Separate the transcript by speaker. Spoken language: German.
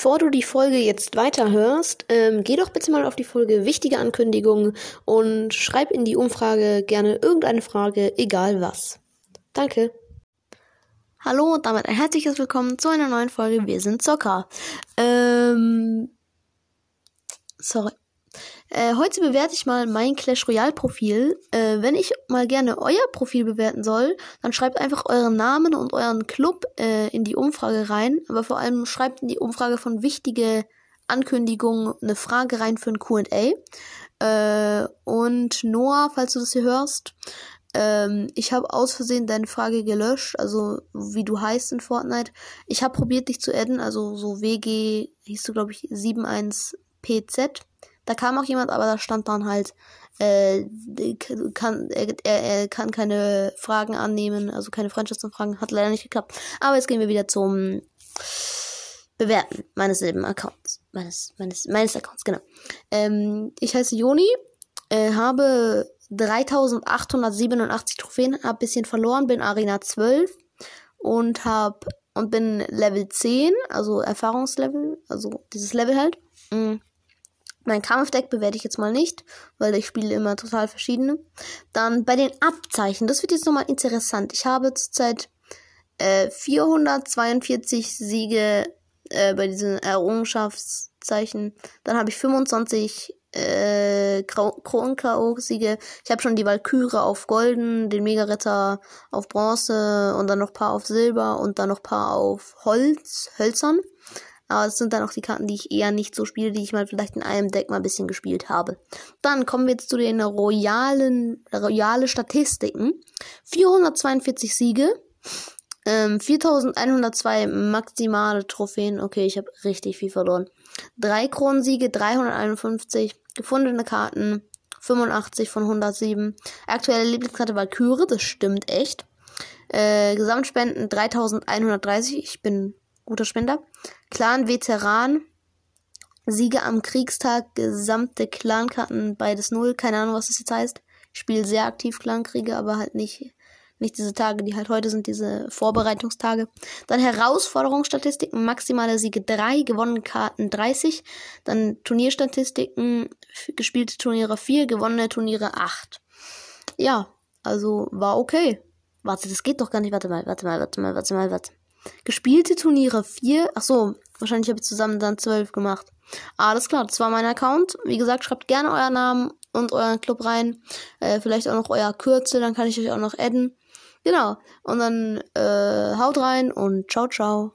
Speaker 1: Bevor du die Folge jetzt weiterhörst, ähm, geh doch bitte mal auf die Folge Wichtige Ankündigungen und schreib in die Umfrage gerne irgendeine Frage, egal was. Danke. Hallo und damit ein herzliches Willkommen zu einer neuen Folge Wir sind Zocker. Ähm, sorry. Äh, heute bewerte ich mal mein Clash Royale Profil. Äh, wenn ich mal gerne euer Profil bewerten soll, dann schreibt einfach euren Namen und euren Club äh, in die Umfrage rein. Aber vor allem schreibt in die Umfrage von wichtige Ankündigungen eine Frage rein für ein Q&A. Äh, und Noah, falls du das hier hörst, ähm, ich habe aus Versehen deine Frage gelöscht, also wie du heißt in Fortnite. Ich habe probiert dich zu adden, also so WG hieß du glaube ich 71PZ. Da kam auch jemand, aber da stand dann halt, äh, kann, er, er, kann keine Fragen annehmen, also keine Freundschaftsanfragen. Hat leider nicht geklappt. Aber jetzt gehen wir wieder zum Bewerten meines selben Accounts. Meines, meines, meines Accounts, genau. Ähm, ich heiße Joni, äh, habe 3887 Trophäen, hab bisschen verloren, bin Arena 12 und hab und bin Level 10, also Erfahrungslevel, also dieses Level halt. Mhm. Mein Kampfdeck bewerte ich jetzt mal nicht, weil ich spiele immer total verschiedene. Dann bei den Abzeichen, das wird jetzt nochmal interessant. Ich habe zurzeit äh, 442 Siege äh, bei diesen Errungenschaftszeichen. Dann habe ich 25 äh, Kronen-K.O.-Siege. Ich habe schon die Valkyrie auf Golden, den Mega-Ritter auf Bronze und dann noch paar auf Silber und dann noch paar auf Holz, Hölzern. Aber es sind dann auch die Karten, die ich eher nicht so spiele, die ich mal vielleicht in einem Deck mal ein bisschen gespielt habe. Dann kommen wir jetzt zu den royalen, royale Statistiken. 442 Siege. Ähm, 4102 maximale Trophäen. Okay, ich habe richtig viel verloren. Drei Kronensiege, 351. Gefundene Karten, 85 von 107. Aktuelle Lieblingskarte Valkyrie, das stimmt echt. Äh, Gesamtspenden 3130. Ich bin guter Spender. Clan Veteran. Siege am Kriegstag, gesamte Clankarten, beides null. Keine Ahnung, was das jetzt heißt. Ich spiele sehr aktiv Clankriege, aber halt nicht, nicht diese Tage, die halt heute sind, diese Vorbereitungstage. Dann Herausforderungsstatistiken, maximale Siege 3, gewonnene Karten 30. Dann Turnierstatistiken, gespielte Turniere 4, gewonnene Turniere 8. Ja, also war okay. Warte, das geht doch gar nicht. Warte mal, warte mal, warte mal, warte mal, warte. Gespielte Turniere 4. Ach so, wahrscheinlich habe ich zusammen dann 12 gemacht. Alles klar, das war mein Account. Wie gesagt, schreibt gerne euren Namen und euren Club rein. Äh, vielleicht auch noch euer Kürzel, dann kann ich euch auch noch adden. Genau. Und dann äh, haut rein und ciao, ciao.